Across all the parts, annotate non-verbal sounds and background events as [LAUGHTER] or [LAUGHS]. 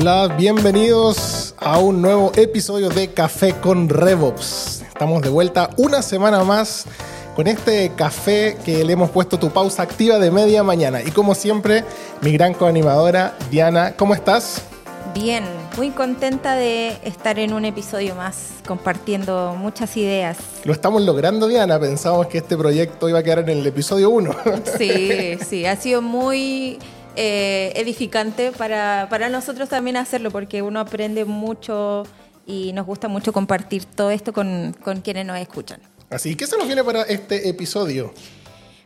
Hola, bienvenidos a un nuevo episodio de Café con RevOps. Estamos de vuelta una semana más con este café que le hemos puesto tu pausa activa de media mañana. Y como siempre, mi gran coanimadora, Diana, ¿cómo estás? Bien, muy contenta de estar en un episodio más compartiendo muchas ideas. Lo estamos logrando, Diana. Pensamos que este proyecto iba a quedar en el episodio 1. Sí, sí, ha sido muy eh, edificante para, para nosotros también hacerlo porque uno aprende mucho y nos gusta mucho compartir todo esto con, con quienes nos escuchan. Así, ¿qué se nos viene para este episodio?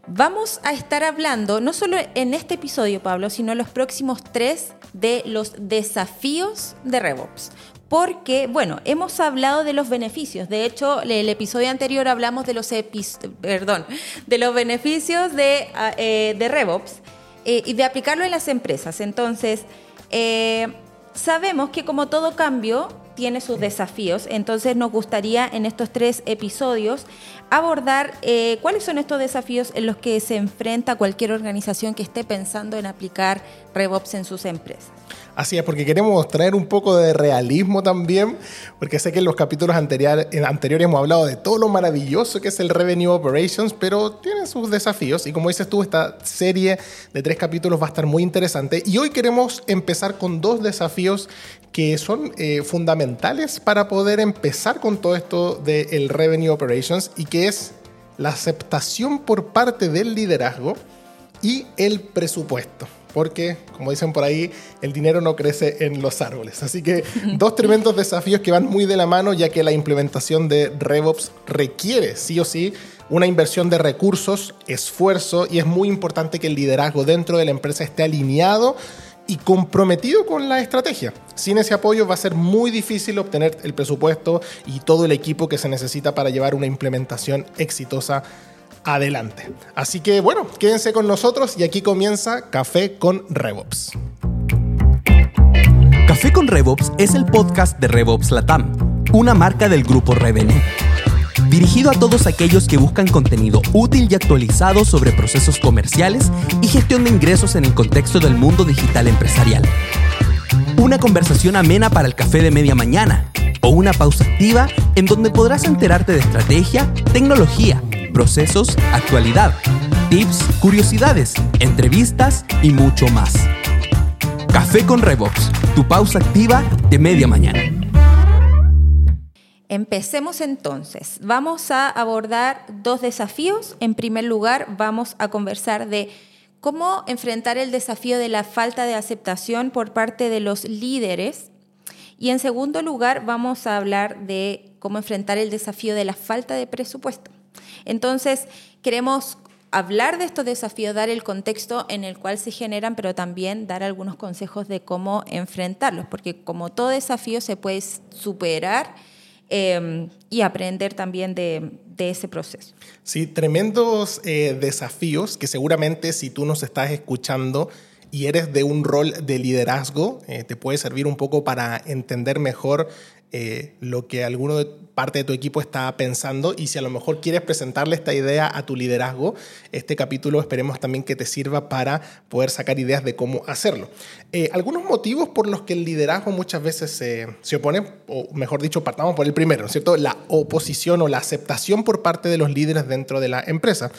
Vamos a estar hablando, no solo en este episodio, Pablo, sino en los próximos tres de los desafíos de RevOps. Porque, bueno, hemos hablado de los beneficios. De hecho, el episodio anterior hablamos de los, perdón, de los beneficios de, ah, eh, de RevOps eh, y de aplicarlo en las empresas. Entonces, eh, sabemos que como todo cambio, tiene sus desafíos. Entonces nos gustaría en estos tres episodios abordar eh, cuáles son estos desafíos en los que se enfrenta cualquier organización que esté pensando en aplicar RevOps en sus empresas. Así es, porque queremos traer un poco de realismo también, porque sé que en los capítulos anteriores hemos hablado de todo lo maravilloso que es el Revenue Operations, pero tiene sus desafíos. Y como dices tú, esta serie de tres capítulos va a estar muy interesante. Y hoy queremos empezar con dos desafíos que son eh, fundamentales para poder empezar con todo esto del Revenue Operations y que es la aceptación por parte del liderazgo y el presupuesto porque, como dicen por ahí, el dinero no crece en los árboles. Así que [LAUGHS] dos tremendos desafíos que van muy de la mano, ya que la implementación de RevOps requiere, sí o sí, una inversión de recursos, esfuerzo, y es muy importante que el liderazgo dentro de la empresa esté alineado y comprometido con la estrategia. Sin ese apoyo va a ser muy difícil obtener el presupuesto y todo el equipo que se necesita para llevar una implementación exitosa adelante. Así que bueno, quédense con nosotros y aquí comienza Café con RevOps. Café con RevOps es el podcast de RevOps Latam, una marca del grupo Revenue. Dirigido a todos aquellos que buscan contenido útil y actualizado sobre procesos comerciales y gestión de ingresos en el contexto del mundo digital empresarial. Una conversación amena para el café de media mañana o una pausa activa en donde podrás enterarte de estrategia, tecnología, procesos, actualidad, tips, curiosidades, entrevistas y mucho más. Café con Revox, tu pausa activa de media mañana. Empecemos entonces. Vamos a abordar dos desafíos. En primer lugar, vamos a conversar de cómo enfrentar el desafío de la falta de aceptación por parte de los líderes. Y en segundo lugar, vamos a hablar de cómo enfrentar el desafío de la falta de presupuesto. Entonces, queremos hablar de estos desafíos, dar el contexto en el cual se generan, pero también dar algunos consejos de cómo enfrentarlos, porque como todo desafío se puede superar em, y aprender también de, ese proceso. Sí, tremendos eh, desafíos que seguramente si tú nos estás escuchando y eres de un rol de liderazgo, eh, te puede servir un poco para entender mejor eh, lo que alguno de parte de tu equipo está pensando y si a lo mejor quieres presentarle esta idea a tu liderazgo, este capítulo esperemos también que te sirva para poder sacar ideas de cómo hacerlo. Eh, algunos motivos por los que el liderazgo muchas veces se, se opone, o mejor dicho, partamos por el primero, ¿cierto? La oposición o la aceptación por parte de los líderes dentro de la empresa.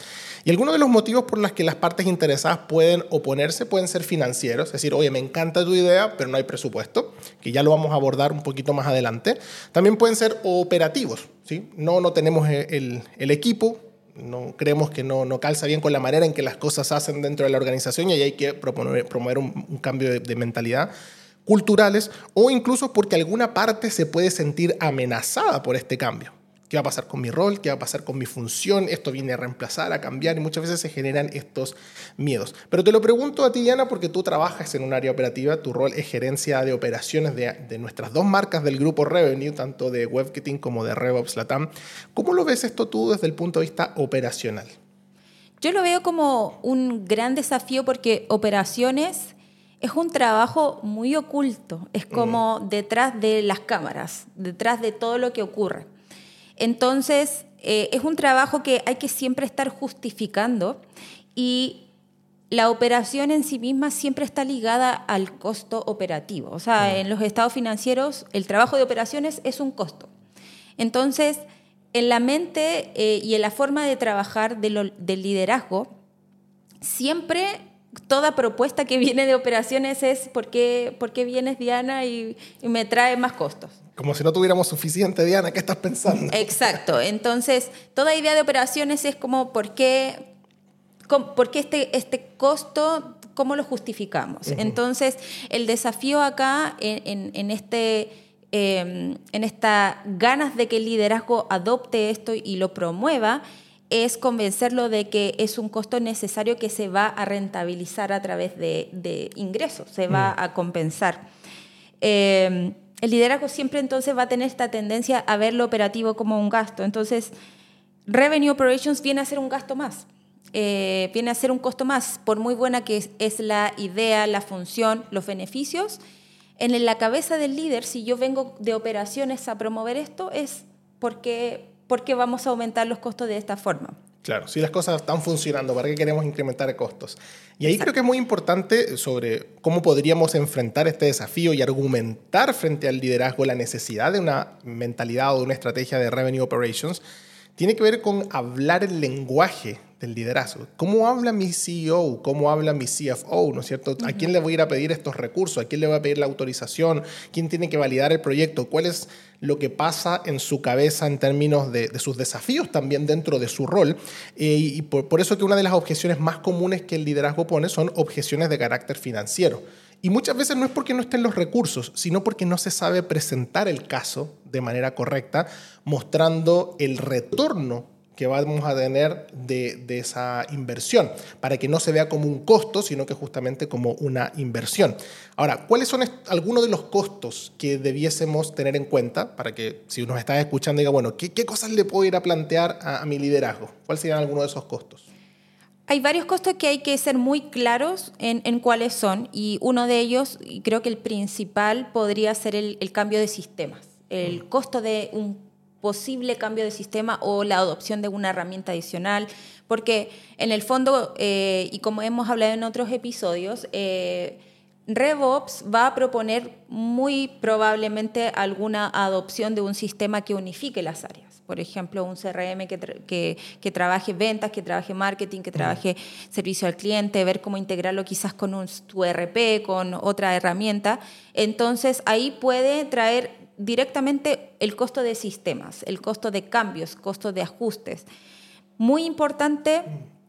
Y algunos de los motivos por los que las partes interesadas pueden oponerse pueden ser financieros, es decir, oye, me encanta tu idea, pero no hay presupuesto, que ya lo vamos a abordar un poquito más adelante. También pueden ser operativos, No, no tenemos el, el equipo, no creemos que no, no, calza bien con la manera en que las cosas se hacen dentro de la organización y ahí hay que proponer, promover un, cambio de, mentalidad culturales o incluso porque alguna parte se puede sentir amenazada por este cambio. ¿Qué va a pasar con mi rol? ¿Qué va a pasar con mi función? Esto viene a reemplazar, a cambiar y muchas veces se generan estos miedos. Pero te lo pregunto a ti, Diana, porque tú trabajas en un área operativa, tu rol es gerencia de operaciones de, nuestras dos marcas del grupo Revenue, tanto de WebKitting como de RevOps Latam. ¿Cómo lo ves esto tú desde el punto de vista operacional? Yo lo veo como un gran desafío porque operaciones es un trabajo muy oculto, es como mm. detrás de las cámaras, detrás de todo lo que ocurre. Entonces, eh, es un trabajo que hay que siempre estar justificando y la operación en sí misma siempre está ligada al costo operativo. O sea, en los estados financieros el trabajo de operaciones es un costo. Entonces, en la mente eh, y en la forma de trabajar del liderazgo, siempre toda propuesta que viene de operaciones es ¿por qué, por qué vienes Diana y, me trae más costos? Como si no tuviéramos suficiente, Diana, ¿qué estás pensando? Exacto, entonces toda idea de operaciones es como ¿por qué, por qué este, este costo, cómo lo justificamos? Entonces el desafío acá en, en, este... Em, en esta ganas de que el liderazgo adopte esto y lo promueva, es convencerlo de que es un costo necesario que se va a rentabilizar a través de, ingresos, se va mm. a compensar. Eh, el liderazgo siempre entonces va a tener esta tendencia a ver lo operativo como un gasto. Entonces, Revenue Operations viene a ser un gasto más. Eh, viene a ser un costo más, por muy buena que es, la idea, la función, los beneficios. En la cabeza del líder, si yo vengo de operaciones a promover esto, es porque porque vamos a aumentar los costos de esta forma. Claro, si las cosas están funcionando, ¿para qué queremos incrementar costos? Y ahí creo que es muy importante sobre cómo podríamos enfrentar este desafío y argumentar frente al liderazgo la necesidad de una mentalidad o de una estrategia de revenue operations. Tiene que ver con hablar el lenguaje del liderazgo. ¿Cómo habla mi CEO? ¿Cómo habla mi CFO? ¿No es cierto? ¿A quién le voy a ir a pedir estos recursos? ¿A quién le voy a pedir la autorización? ¿Quién tiene que validar el proyecto? ¿Cuál es lo que pasa en su cabeza en términos de, sus desafíos también dentro de su rol? Eh, y por, por eso que una de las objeciones más comunes que el liderazgo pone son objeciones de carácter financiero. Y muchas veces no es porque no estén los recursos, sino porque no se sabe presentar el caso de manera correcta, mostrando el retorno que vamos a tener de, esa inversión, para que no se vea como un costo, sino que justamente como una inversión. Ahora, ¿cuáles son algunos de los costos que debiésemos tener en cuenta para que si nos está escuchando diga, bueno, ¿qué, cosas le puedo ir a plantear a, mi liderazgo? ¿Cuáles serían algunos de esos costos? Hay varios costos que hay que ser muy claros en, cuáles son y uno de ellos, y creo que el principal, podría ser el, el cambio de sistemas. El costo de un posible cambio de sistema o la adopción de una herramienta adicional, porque en el fondo, eh, y como hemos hablado en otros episodios, eh, RevOps va a proponer muy probablemente alguna adopción de un sistema que unifique las áreas. Por ejemplo, un CRM que, que, trabaje ventas, que trabaje marketing, que trabaje servicio al cliente, ver cómo integrarlo quizás con un, tu RP, con otra herramienta. Entonces, ahí puede traer directamente el costo de sistemas, el costo de cambios, costo de ajustes. Muy importante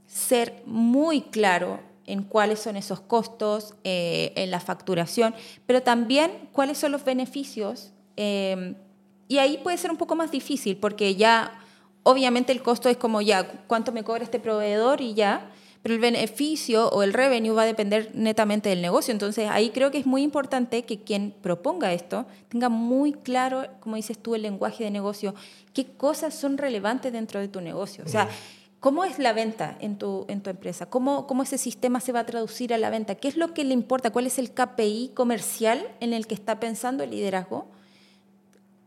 ser muy claro en cuáles son esos costos, eh, en la facturación, pero también cuáles son los beneficios. Eh, y ahí puede ser un poco más difícil porque ya, obviamente el costo es como ya, cuánto me cobra este proveedor y ya, pero el beneficio o el revenue va a depender netamente del negocio. Entonces ahí creo que es muy importante que quien proponga esto tenga muy claro, como dices tú, el lenguaje de negocio, qué cosas son relevantes dentro de tu negocio. O sea, ¿Cómo es la venta en tu, en tu empresa? ¿Cómo, ¿Cómo ese sistema se va a traducir a la venta? ¿Qué es lo que le importa? ¿Cuál es el KPI comercial en el que está pensando el liderazgo?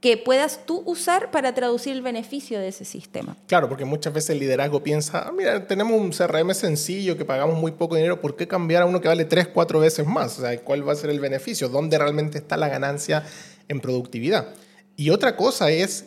Que puedas tú usar para traducir el beneficio de ese sistema. Claro, porque muchas veces el liderazgo piensa, ah, mira, tenemos un CRM sencillo que pagamos muy poco dinero, ¿por qué cambiar a uno que vale tres, cuatro veces más? O sea, ¿cuál va a ser el beneficio? ¿Dónde realmente está la ganancia en productividad? Y otra cosa es,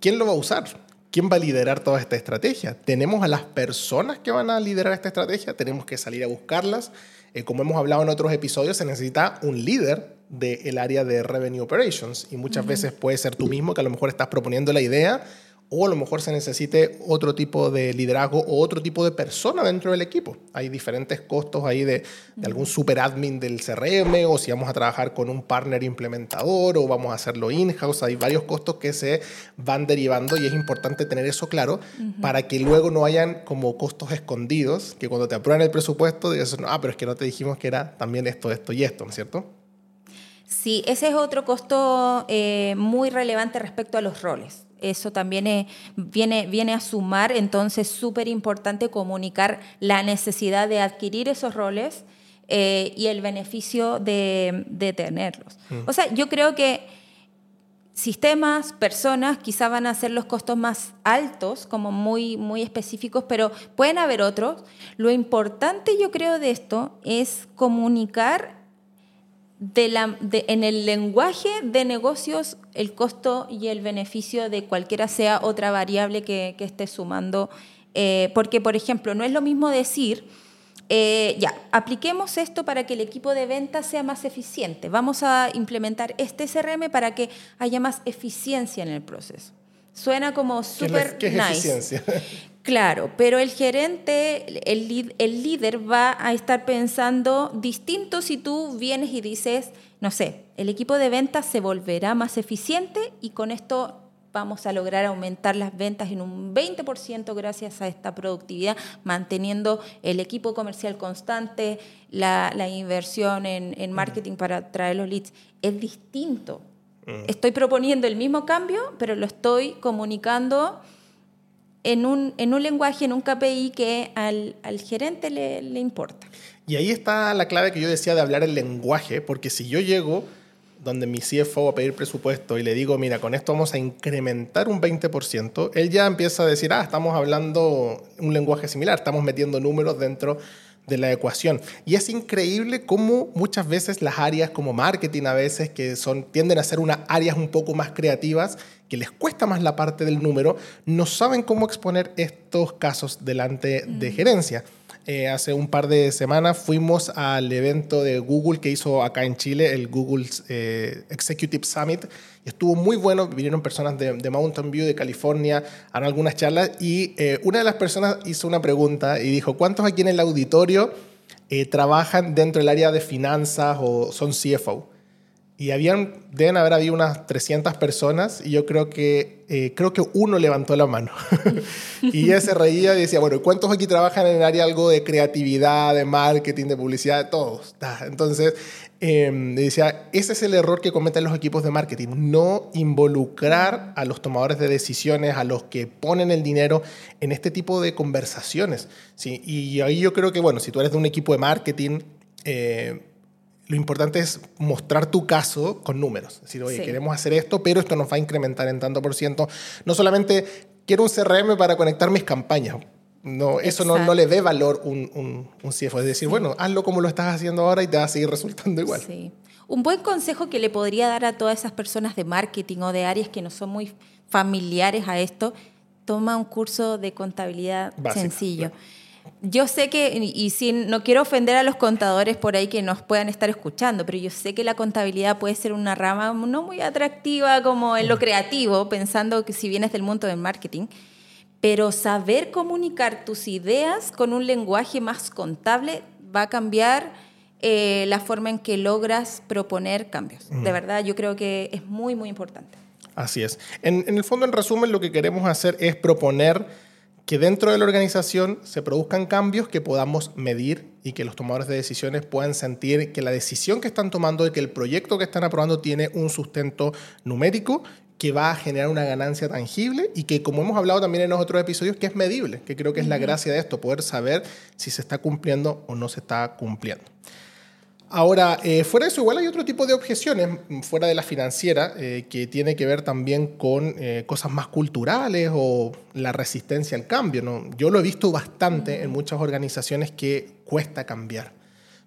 ¿quién lo va a usar? ¿Quién va a liderar toda esta estrategia? ¿Tenemos a las personas que van a liderar esta estrategia? ¿Tenemos que salir a buscarlas? Eh, como hemos hablado en otros episodios, se necesita un líder del área de Revenue Operations. Y muchas veces puede ser tú mismo que a lo mejor estás proponiendo la idea o a lo mejor se necesite otro tipo de liderazgo o otro tipo de persona dentro del equipo. Hay diferentes costos ahí de, de algún super admin del CRM o si vamos a trabajar con un partner implementador o vamos a hacerlo in-house. Hay varios costos que se van derivando y es importante tener eso claro para que luego no hayan como costos escondidos que cuando te aprueban el presupuesto digas, ah, pero es que no te dijimos que era también esto, esto y esto, ¿no es cierto? Sí, ese es otro costo eh, muy relevante respecto a los roles. Eso también viene, viene a sumar, entonces súper importante comunicar la necesidad de adquirir esos roles eh, y el beneficio de, tenerlos. Mm. O sea, yo creo que sistemas, personas, quizá van a ser los costos más altos, como muy, muy específicos, pero pueden haber otros. Lo importante yo creo de esto es comunicar de la, en el lenguaje de negocios el costo y el beneficio de cualquiera sea otra variable que, que esté sumando. Eh, porque, por ejemplo, no es lo mismo decir eh, ya, apliquemos esto para que el equipo de ventas sea más eficiente. Vamos a implementar este CRM para que haya más eficiencia en el proceso. Suena como súper nice. Eficiencia? [LAUGHS] Claro, pero el gerente, el, el líder va a estar pensando distinto si tú vienes y dices, no sé, el equipo de ventas se volverá más eficiente y con esto vamos a lograr aumentar las ventas en un 20% gracias a esta productividad, manteniendo el equipo comercial constante, la, inversión en, marketing para traer los leads. Es distinto. Estoy proponiendo el mismo cambio, pero lo estoy comunicando en un, en un lenguaje, en un KPI que al, gerente le, le importa. Y ahí está la clave que yo decía de hablar el lenguaje, porque si yo llego donde mi CFO va a pedir presupuesto y le digo, mira, con esto vamos a incrementar un 20%, él ya empieza a decir, ah, estamos hablando un lenguaje similar, estamos metiendo números dentro de la ecuación. Y es increíble cómo muchas veces las áreas como marketing a veces, que son, tienden a ser unas áreas un poco más creativas, que les cuesta más la parte del número, no saben cómo exponer estos casos delante de mm. gerencia. Eh, hace un par de semanas fuimos al evento de Google que hizo acá en Chile, el Google eh, Executive Summit. Y estuvo muy bueno, vinieron personas de, Mountain View, de California, a algunas charlas y eh, una de las personas hizo una pregunta y dijo, ¿cuántos aquí en el auditorio trabajan dentro del área de finanzas o son CFO? Y habían, deben haber habido unas 300 personas y yo creo que, eh, creo que uno levantó la mano. [LAUGHS] y ella se reía y decía, bueno, ¿cuántos aquí trabajan en el área algo de creatividad, de marketing, de publicidad? Todos. Entonces, eh, decía, ese es el error que cometen los equipos de marketing, no involucrar a los tomadores de decisiones, a los que ponen el dinero en este tipo de conversaciones. ¿sí? Y ahí yo creo que, bueno, si tú eres de un equipo de marketing, eh, lo importante es mostrar tu caso con números. Es decir, oye, queremos hacer esto, pero esto nos va a incrementar en tanto por ciento. No solamente quiero un CRM para conectar mis campañas. No, eso no, no, le dé valor un, un, un CFO. Es decir, bueno, hazlo como lo estás haciendo ahora y te va a seguir resultando igual. Sí. Un buen consejo que le podría dar a todas esas personas de marketing o de áreas que no son muy familiares a esto, toma un curso de contabilidad sencillo yo sé que, y sin, no quiero ofender a los contadores por ahí que nos puedan estar escuchando, pero yo sé que la contabilidad puede ser una rama no muy atractiva como en lo creativo, pensando que si vienes del mundo del marketing, pero saber comunicar tus ideas con un lenguaje más contable va a cambiar eh, la forma en que logras proponer cambios. De verdad, yo creo que es muy, muy importante. Así es. En, en el fondo, en resumen, lo que queremos hacer es proponer que dentro de la organización se produzcan cambios que podamos medir y que los tomadores de decisiones puedan sentir que la decisión que están tomando y que el proyecto que están aprobando tiene un sustento numérico que va a generar una ganancia tangible y que, como hemos hablado también en los otros episodios, que es medible, que creo que es la gracia de esto, poder saber si se está cumpliendo o no se está cumpliendo. Ahora, eh, fuera de eso, igual hay otro tipo de objeciones, mm, fuera de la financiera, eh, que tiene que ver también con eh, cosas más culturales o la resistencia al cambio. ¿no? Yo lo he visto bastante en muchas organizaciones que cuesta cambiar.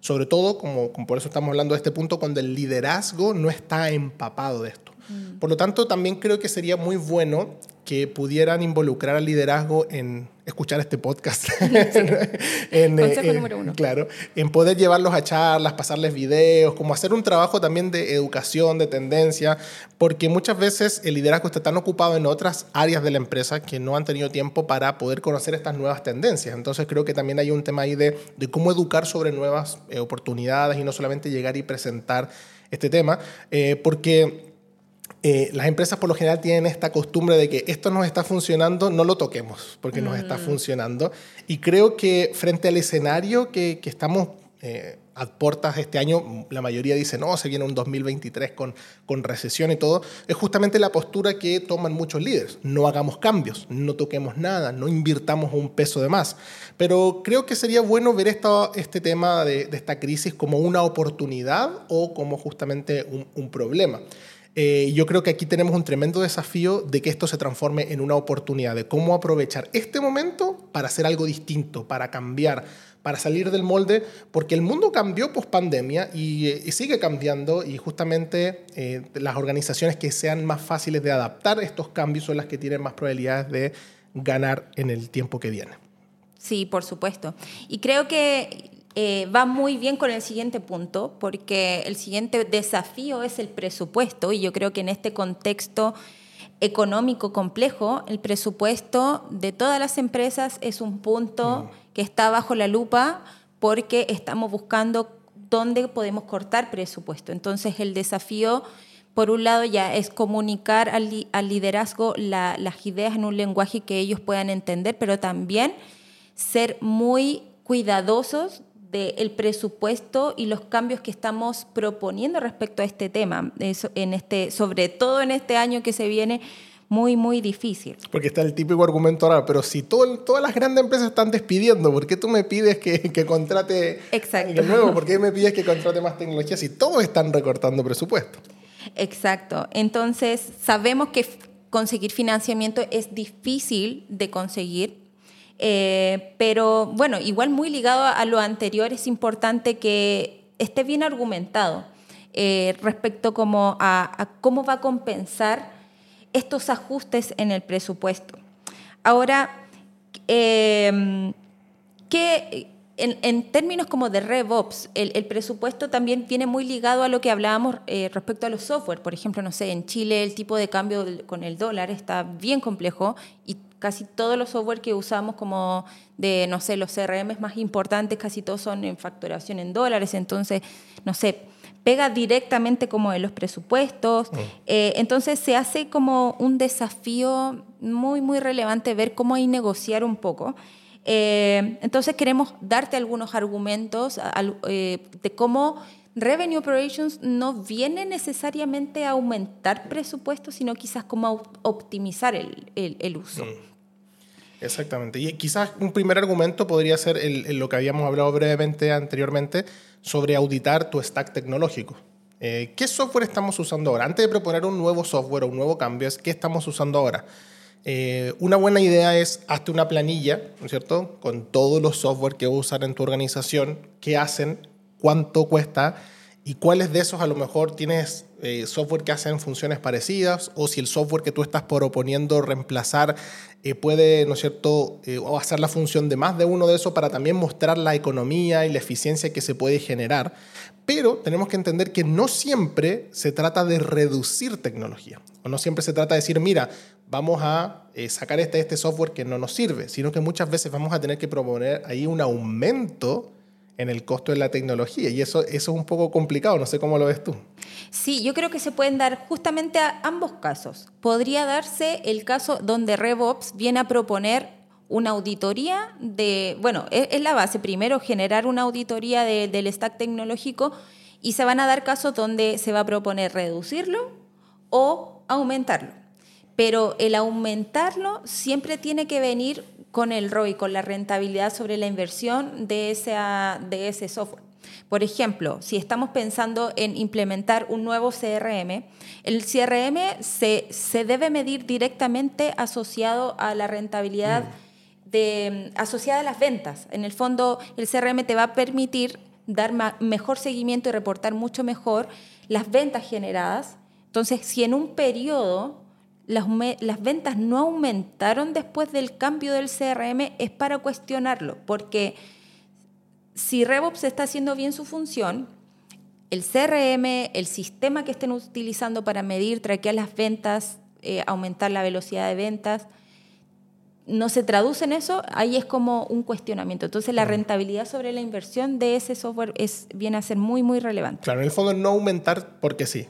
Sobre todo, como, como por eso estamos hablando de este punto, cuando el liderazgo no está empapado de esto. Mm. Por lo tanto, también creo que sería muy bueno que pudieran involucrar al liderazgo en escuchar este podcast. [LAUGHS] [LAUGHS] en, Consejo número uno. Claro, en poder llevarlos a charlas, pasarles videos, como hacer un trabajo también de educación, de tendencia, porque muchas veces el liderazgo está tan ocupado en otras áreas de la empresa que no han tenido tiempo para poder conocer estas nuevas tendencias. Entonces creo que también hay un tema ahí de, de cómo educar sobre nuevas eh, oportunidades y no solamente llegar y presentar este tema, eh, porque eh, las empresas por lo general tienen esta costumbre de que esto nos está funcionando, no lo toquemos, porque nos está mm. funcionando. Y creo que frente al escenario que, que estamos eh, a puertas este año, la mayoría dice, no, se viene un 2023 con, con recesión y todo, es justamente la postura que toman muchos líderes. No hagamos cambios, no toquemos nada, no invirtamos un peso de más. Pero creo que sería bueno ver esto, este tema de, de esta crisis como una oportunidad o como justamente un, un problema. Eh, yo creo que aquí tenemos un tremendo desafío de que esto se transforme en una oportunidad, de cómo aprovechar este momento para hacer algo distinto, para cambiar, para salir del molde, porque el mundo cambió post pandemia y, eh, sigue cambiando y justamente eh, las organizaciones que sean más fáciles de adaptar estos cambios son las que tienen más probabilidades de ganar en el tiempo que viene. Sí, por supuesto. Y creo que eh, va muy bien con el siguiente punto, porque el siguiente desafío es el presupuesto, y yo creo que en este contexto económico complejo, el presupuesto de todas las empresas es un punto mm. que está bajo la lupa porque estamos buscando dónde podemos cortar presupuesto. Entonces el desafío, por un lado, ya es comunicar al, liderazgo las ideas en un lenguaje que ellos puedan entender, pero también ser muy cuidadosos del presupuesto y los cambios que estamos proponiendo respecto a este tema, en este, sobre todo en este año que se viene muy, muy difícil. Porque está el típico argumento ahora, pero si todo, todas las grandes empresas están despidiendo, ¿por qué tú me pides que, que contrate Exacto. nuevo? ¿Por qué me pides que contrate más tecnología si todos están recortando presupuesto? Exacto. Entonces, sabemos que conseguir financiamiento es difícil de conseguir eh, pero bueno, igual muy ligado a lo anterior, es importante que esté bien argumentado eh, respecto como a, cómo va a compensar estos ajustes en el presupuesto. Ahora, em, en, términos como de RevOps, el, el, presupuesto también viene muy ligado a lo que hablábamos eh, respecto a los software. Por ejemplo, no sé, en Chile el tipo de cambio con el dólar está bien complejo y casi todos los software que usamos como de, no sé, los CRM más importantes, casi todos son en facturación en dólares, entonces, no sé, pega directamente como en los presupuestos. Mm. Eh, entonces se hace como un desafío muy, muy relevante ver cómo hay negociar un poco. Eh, entonces queremos darte algunos argumentos eh, de cómo Revenue Operations no viene necesariamente a aumentar presupuestos, sino quizás como optimizar el, el, uso. Mm. Exactamente. Y quizás un primer argumento podría ser lo que habíamos hablado brevemente anteriormente sobre auditar tu stack tecnológico. Eh, ¿Qué software estamos usando ahora? Antes de proponer un nuevo software o un nuevo cambio, ¿qué estamos usando ahora? Eh, una buena idea es hazte una planilla, ¿no es cierto? Con todos los software que usan en tu organización, qué hacen, cuánto cuesta y cuáles de esos a lo mejor tienes eh, software que hacen funciones parecidas o si el software que tú estás proponiendo reemplazar eh, puede, ¿no es cierto?, eh, hacer la función de más de uno de esos para también mostrar la economía y la eficiencia que se puede generar. Pero tenemos que entender que no siempre se trata de reducir tecnología o no siempre se trata de decir, mira, vamos a sacar este, este software que no nos sirve, sino que muchas veces vamos a tener que proponer ahí un aumento en el costo de la tecnología. Y eso, eso es un poco complicado, no sé cómo lo ves tú. Sí, yo creo que se pueden dar justamente a ambos casos. Podría darse el caso donde RevOps viene a proponer una auditoría de, bueno, es, la base, primero generar una auditoría del stack tecnológico y se van a dar casos donde se va a proponer reducirlo o aumentarlo. Pero el aumentarlo siempre tiene que venir con el ROI, con la rentabilidad sobre la inversión de ese, de ese software. Por ejemplo, si estamos pensando en implementar un nuevo CRM, el CRM se, se debe medir directamente asociado a la rentabilidad de, asociada a las ventas. En el fondo, el CRM te va a permitir dar mejor seguimiento y reportar mucho mejor las ventas generadas. Entonces, si en un periodo las, las, ventas no aumentaron después del cambio del CRM es para cuestionarlo, porque si RevOps está haciendo bien su función, el CRM, el sistema que estén utilizando para medir, traquear las ventas, eh, aumentar la velocidad de ventas, no se traduce en eso, ahí es como un cuestionamiento. Entonces la rentabilidad sobre la inversión de ese software es, viene a ser muy, muy relevante. Claro, en el fondo no aumentar porque sí.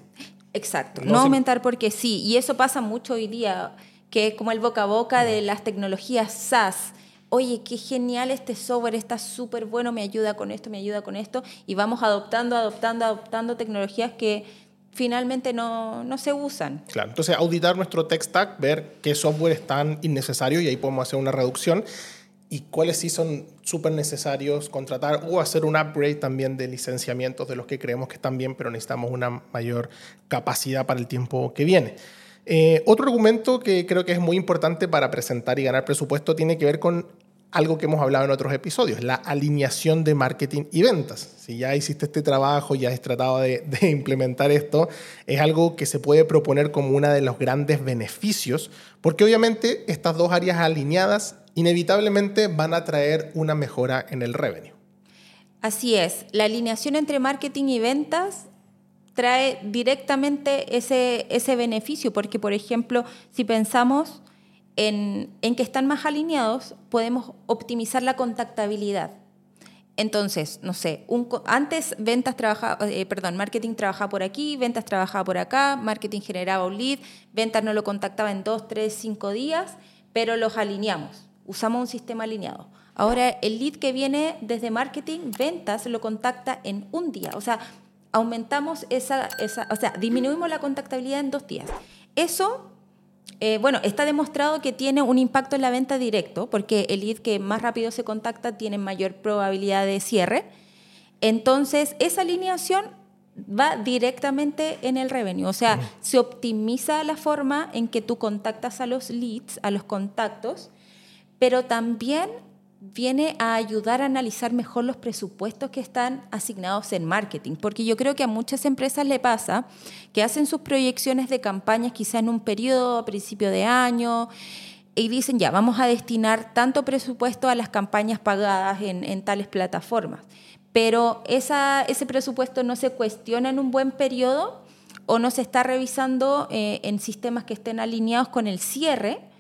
Exacto, no, aumentar porque sí. Y eso pasa mucho hoy día, que es como el boca a boca de las tecnologías SaaS. Oye, qué genial este software, está súper bueno, me ayuda con esto, me ayuda con esto. Y vamos adoptando, adoptando, adoptando tecnologías que finalmente no, no se usan. Claro, entonces auditar nuestro tech stack, ver qué software es tan innecesario y ahí podemos hacer una reducción. Y cuáles sí son súper necesarios contratar o hacer un upgrade también de licenciamientos de los que creemos que están bien, pero necesitamos una mayor capacidad para el tiempo que viene. Eh, otro argumento que creo que es muy importante para presentar y ganar presupuesto tiene que ver con algo que hemos hablado en otros episodios, la alineación de marketing y ventas. Si ya hiciste este trabajo, ya has tratado de, [LAUGHS] implementar esto, es algo que se puede proponer como uno de los grandes beneficios, porque obviamente estas dos áreas alineadas inevitablemente van a traer una mejora en el revenue. Así es, la alineación entre marketing y ventas trae directamente ese, ese beneficio, porque por ejemplo, si pensamos en, que están más alineados, podemos optimizar la contactabilidad. Entonces, no sé, antes ventas eh, perdón, marketing trabajaba por aquí, ventas trabajaba por acá, marketing generaba un lead, ventas no lo contactaba en dos, tres, cinco días, pero los alineamos, usamos un sistema alineado. Ahora el lead que viene desde marketing, ventas lo contacta en un día, o sea, aumentamos esa, esa o sea, disminuimos la contactabilidad en dos días. Eso eh, bueno, está demostrado que tiene un impacto en la venta directo, porque el lead que más rápido se contacta tiene mayor probabilidad de cierre. Entonces, esa alineación va directamente en el revenue, o sea, se optimiza la forma en que tú contactas a los leads, a los contactos, pero también viene a ayudar a analizar mejor los presupuestos que están asignados en marketing, porque yo creo que a muchas empresas le pasa que hacen sus proyecciones de campañas quizá en un periodo a principio de año y dicen ya, vamos a destinar tanto presupuesto a las campañas pagadas en, tales plataformas, pero ese presupuesto no se cuestiona en un buen periodo o no se está revisando eh, en sistemas que estén alineados con el cierre.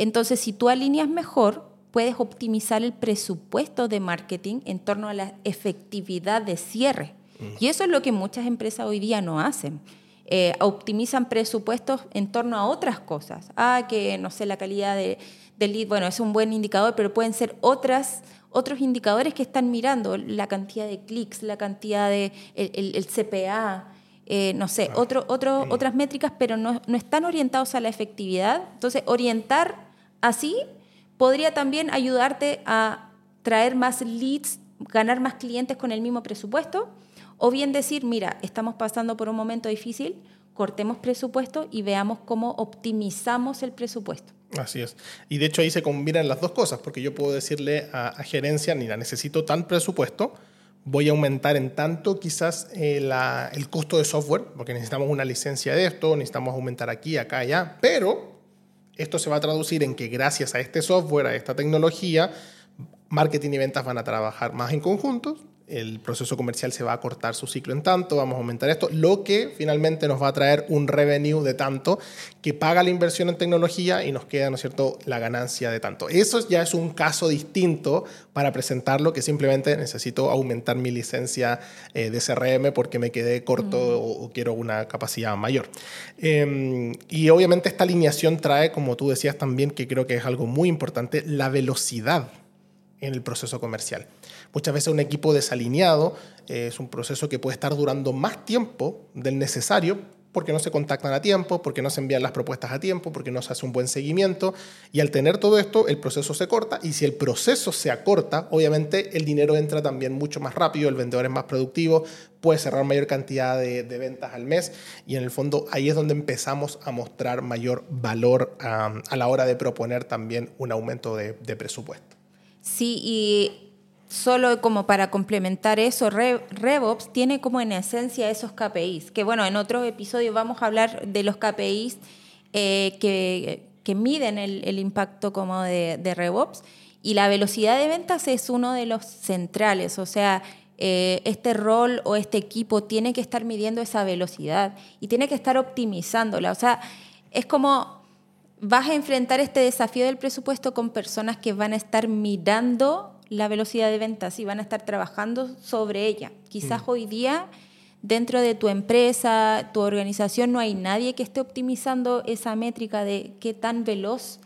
Entonces, si tú alineas mejor, puedes optimizar el presupuesto de marketing en torno a la efectividad de cierre. Y eso es lo que muchas empresas hoy día no hacen. Eh, optimizan presupuestos en torno a otras cosas. Ah, que no sé, la calidad de, del lead, bueno, es un buen indicador, pero pueden ser otras, otros indicadores que están mirando, la cantidad de clics, la cantidad de el, CPA, eh, no sé, otro, otro, otras métricas, pero no, no están orientados a la efectividad. Entonces, orientar así podría también ayudarte a traer más leads, ganar más clientes con el mismo presupuesto, o bien decir, mira, estamos pasando por un momento difícil, cortemos presupuesto y veamos cómo optimizamos el presupuesto. Así es. Y de hecho ahí se combinan las dos cosas, porque yo puedo decirle a, gerencia, mira, necesito tal presupuesto, voy a aumentar en tanto quizás eh, el costo de software, porque necesitamos una licencia de esto, necesitamos aumentar aquí, acá, allá, pero esto se va a traducir en que gracias a este software, a esta tecnología, marketing y ventas van a trabajar más en conjuntos, el proceso comercial se va a cortar su ciclo en tanto, vamos a aumentar esto, lo que finalmente nos va a traer un revenue de tanto que paga la inversión en tecnología y nos queda, ¿no es cierto?, la ganancia de tanto. Eso ya es un caso distinto para presentarlo que simplemente necesito aumentar mi licencia eh, de CRM porque me quedé corto mm. o, quiero una capacidad mayor. Em, y obviamente esta alineación trae, como tú decías también, que creo que es algo muy importante, la velocidad en el proceso comercial. Muchas veces un equipo desalineado eh, es un proceso que puede estar durando más tiempo del necesario porque no se contactan a tiempo, porque no se envían las propuestas a tiempo, porque no se hace un buen seguimiento. Y al tener todo esto, el proceso se corta. Y si el proceso se acorta, obviamente el dinero entra también mucho más rápido, el vendedor es más productivo, puede cerrar mayor cantidad de, ventas al mes. Y en el fondo ahí es donde empezamos a mostrar mayor valor a la hora de proponer también un aumento de presupuesto. Sí, y solo como para complementar eso, RevOps tiene como en esencia esos KPIs, que bueno, en otros episodios vamos a hablar de los KPIs eh, que, miden el, impacto como de, de, RevOps, y la velocidad de ventas es uno de los centrales, o sea, eh, este rol o este equipo tiene que estar midiendo esa velocidad y tiene que estar optimizándola, o sea, es como vas a enfrentar este desafío del presupuesto con personas que van a estar mirando la velocidad de ventas y van a estar trabajando sobre ella. Quizás mm. hoy día dentro de tu empresa, tu organización, no hay nadie que esté optimizando esa métrica de qué tan veloz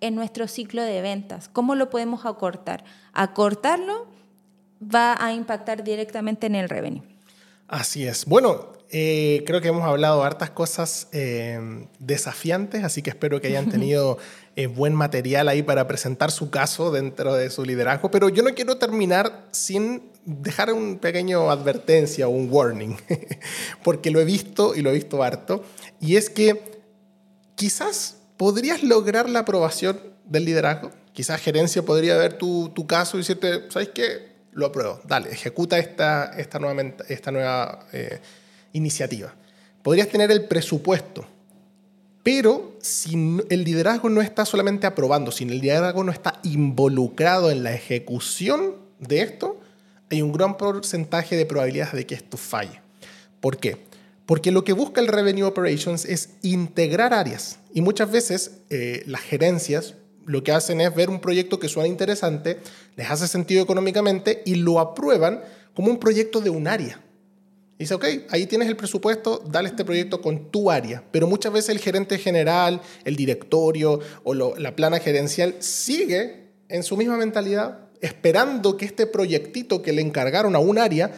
es nuestro ciclo de ventas. ¿Cómo lo podemos acortar? Acortarlo va a impactar directamente en el revenue. Así es. Bueno, eh, creo que hemos hablado hartas cosas eh, desafiantes, así que espero que hayan tenido eh, buen material ahí para presentar su caso dentro de su liderazgo. Pero yo no quiero terminar sin dejar un pequeño advertencia o un warning, [LAUGHS] porque lo he visto y lo he visto harto, y es que quizás podrías lograr la aprobación del liderazgo. Quizás gerencia podría ver tu, tu caso y decirte, ¿sabes qué? Lo apruebo, dale, ejecuta esta, esta nueva, esta nueva iniciativa. Podrías tener el presupuesto, pero si el liderazgo no está solamente aprobando, si el liderazgo no está involucrado en la ejecución de esto, hay un gran porcentaje de probabilidades de que esto falle. ¿Por qué? Porque lo que busca el Revenue Operations es integrar áreas. Y muchas veces eh, las gerencias lo que hacen es ver un proyecto que suena interesante, les hace sentido económicamente y lo aprueban como un proyecto de un área dice, ok, ahí tienes el presupuesto, dale este proyecto con tu área. Pero muchas veces el gerente general, el directorio o la plana gerencial sigue en su misma mentalidad, esperando que este proyectito que le encargaron a un área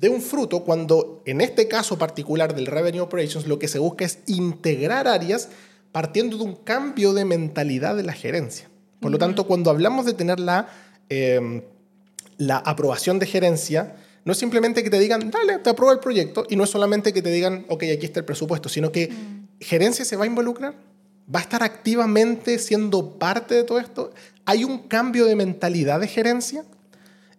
dé un fruto, cuando en este caso particular del Revenue Operations lo que se busca es integrar áreas partiendo de un cambio de mentalidad de la gerencia. Por lo tanto, cuando hablamos de tener la, em, la aprobación de gerencia, no es simplemente que te digan, dale, te apruebo el proyecto, y no es solamente que te digan, ok, aquí está el presupuesto, sino que mm. gerencia se va a involucrar, va a estar activamente siendo parte de todo esto. Hay un cambio de mentalidad de gerencia,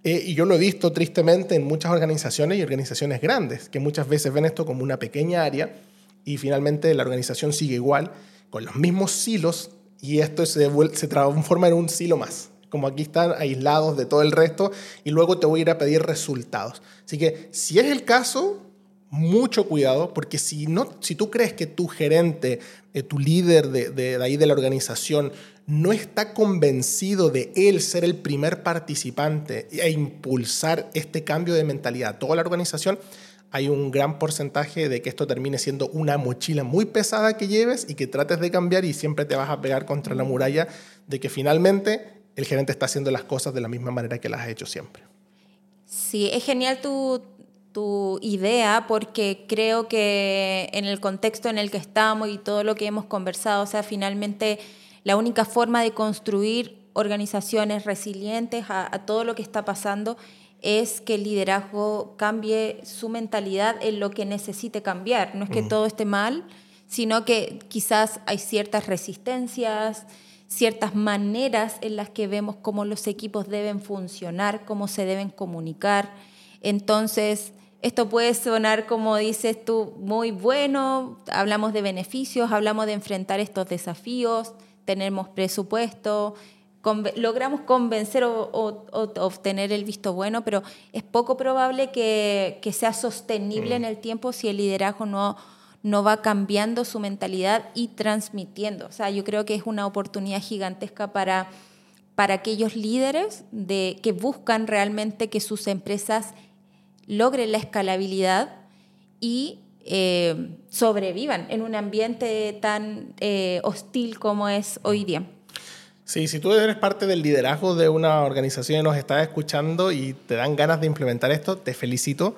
eh, y yo lo he visto tristemente en muchas organizaciones y organizaciones grandes, que muchas veces ven esto como una pequeña área, y finalmente la organización sigue igual, con los mismos silos, y esto se, se transforma en un silo más como aquí están aislados de todo el resto, y luego te voy a ir a pedir resultados. Así que si es el caso, mucho cuidado, porque si, no, si tú crees que tu gerente, eh, tu líder de, de, ahí de la organización, no está convencido de él ser el primer participante e impulsar este cambio de mentalidad a toda la organización, hay un gran porcentaje de que esto termine siendo una mochila muy pesada que lleves y que trates de cambiar y siempre te vas a pegar contra la muralla de que finalmente el gerente está haciendo las cosas de la misma manera que las ha hecho siempre. Sí, es genial tu, tu idea porque creo que en el contexto en el que estamos y todo lo que hemos conversado, o sea, finalmente la única forma de construir organizaciones resilientes a, a todo lo que está pasando es que el liderazgo cambie su mentalidad en lo que necesite cambiar. No es que todo esté mal, sino que quizás hay ciertas resistencias, ciertas maneras en las que vemos cómo los equipos deben funcionar, cómo se deben comunicar. Entonces, esto puede sonar, como dices tú, muy bueno, hablamos de beneficios, hablamos de enfrentar estos desafíos, tenemos presupuesto, logramos convencer o, obtener el visto bueno, pero es poco probable que, que sea sostenible mm. en el tiempo si el liderazgo no no va cambiando su mentalidad y transmitiendo. O sea, yo creo que es una oportunidad gigantesca para, para aquellos líderes de, que buscan realmente que sus empresas logren la escalabilidad y eh, sobrevivan en un ambiente tan eh, hostil como es hoy día. Sí, si tú eres parte del liderazgo de una organización y nos estás escuchando y te dan ganas de implementar esto, te felicito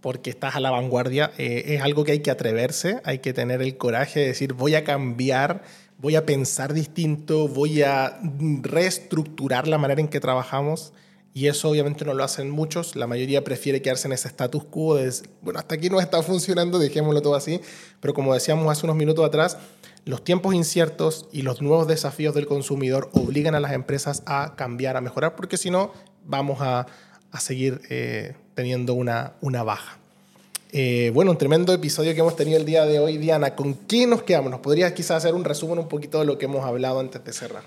porque estás a la vanguardia. Eh, es algo que hay que atreverse, hay que tener el coraje de decir voy a cambiar, voy a pensar distinto, voy a reestructurar la manera en que trabajamos. Y eso obviamente no lo hacen muchos, la mayoría prefiere quedarse en ese status quo de, bueno, hasta aquí no está funcionando, dejémoslo todo así. Pero como decíamos hace unos minutos atrás, los tiempos inciertos y los nuevos desafíos del consumidor obligan a las empresas a cambiar, a mejorar, porque si no, vamos a, a seguir eh, teniendo una, una baja. Eh, bueno, un tremendo episodio que hemos tenido el día de hoy, Diana. ¿Con qué nos quedamos? ¿Nos podrías quizás hacer un resumen un poquito de lo que hemos hablado antes de cerrar?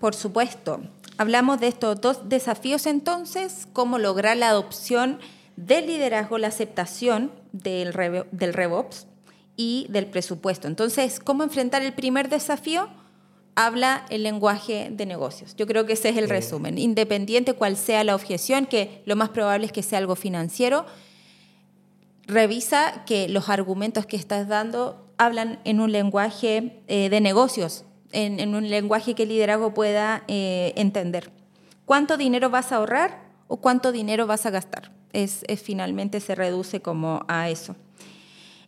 Por supuesto. Hablamos de estos dos desafíos entonces, cómo lograr la adopción del liderazgo, la aceptación del, del RevOps y del presupuesto. Entonces, ¿cómo enfrentar el primer desafío? Habla el lenguaje de negocios. Yo creo que ese es el resumen. Independiente cuál sea la objeción, que lo más probable es que sea algo financiero, revisa que los argumentos que estás dando hablan en un lenguaje eh, de negocios, en, un lenguaje que el liderazgo pueda eh, entender. ¿Cuánto dinero vas a ahorrar o cuánto dinero vas a gastar? Es, finalmente se reduce como a eso.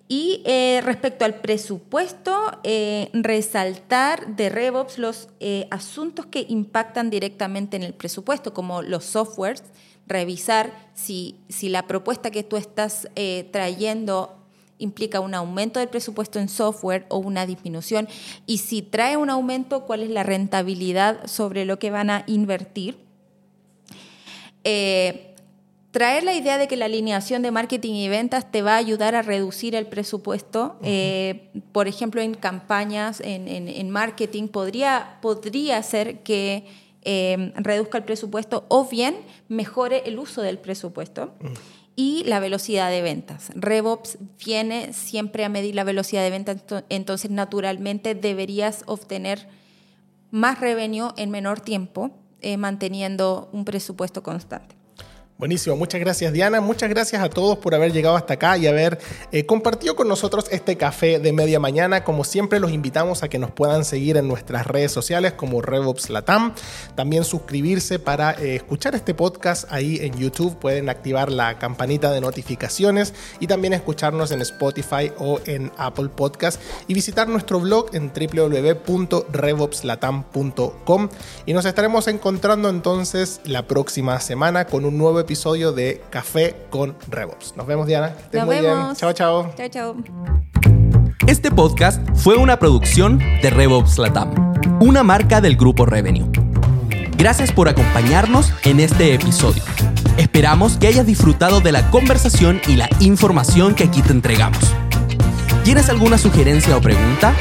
Y eh, respecto al presupuesto, eh, resaltar de RevOps los eh, asuntos que impactan directamente en el presupuesto, como los softwares, revisar si, si la propuesta que tú estás trayendo implica un aumento del presupuesto en software o una disminución, y si trae un aumento, cuál es la rentabilidad sobre lo que van a invertir. Traer la idea de que la alineación de marketing y ventas te va a ayudar a reducir el presupuesto, eh, por ejemplo, en campañas, en, marketing, podría, podría ser que eh, reduzca el presupuesto o bien mejore el uso del presupuesto. Y la velocidad de ventas. RevOps viene siempre a medir la velocidad de ventas, entonces naturalmente deberías obtener más revenue en menor tiempo, eh, manteniendo un presupuesto constante. Buenísimo, muchas gracias Diana, muchas gracias a todos por haber llegado hasta acá y haber eh, compartido con nosotros este café de media mañana. Como siempre los invitamos a que nos puedan seguir en nuestras redes sociales como RevOps Latam, también suscribirse para eh, escuchar este podcast ahí en YouTube, pueden activar la campanita de notificaciones y también escucharnos en Spotify o en Apple Podcast. Y visitar nuestro blog en www.revopslatam.com y nos estaremos encontrando entonces la próxima semana con un nuevo episodio de Café con Revops. Nos vemos, Diana. Nos muy vemos. Bien. Chao, chao. Chao, chao. Este podcast fue una producción de Revops Latam, una marca del grupo Revenue. Gracias por acompañarnos en este episodio. Esperamos que hayas disfrutado de la conversación y la información que aquí te entregamos. ¿Tienes alguna sugerencia o pregunta?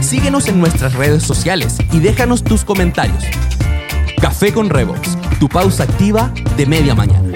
Síguenos en nuestras redes sociales y déjanos tus comentarios. Café con Revox, tu pausa activa de media mañana.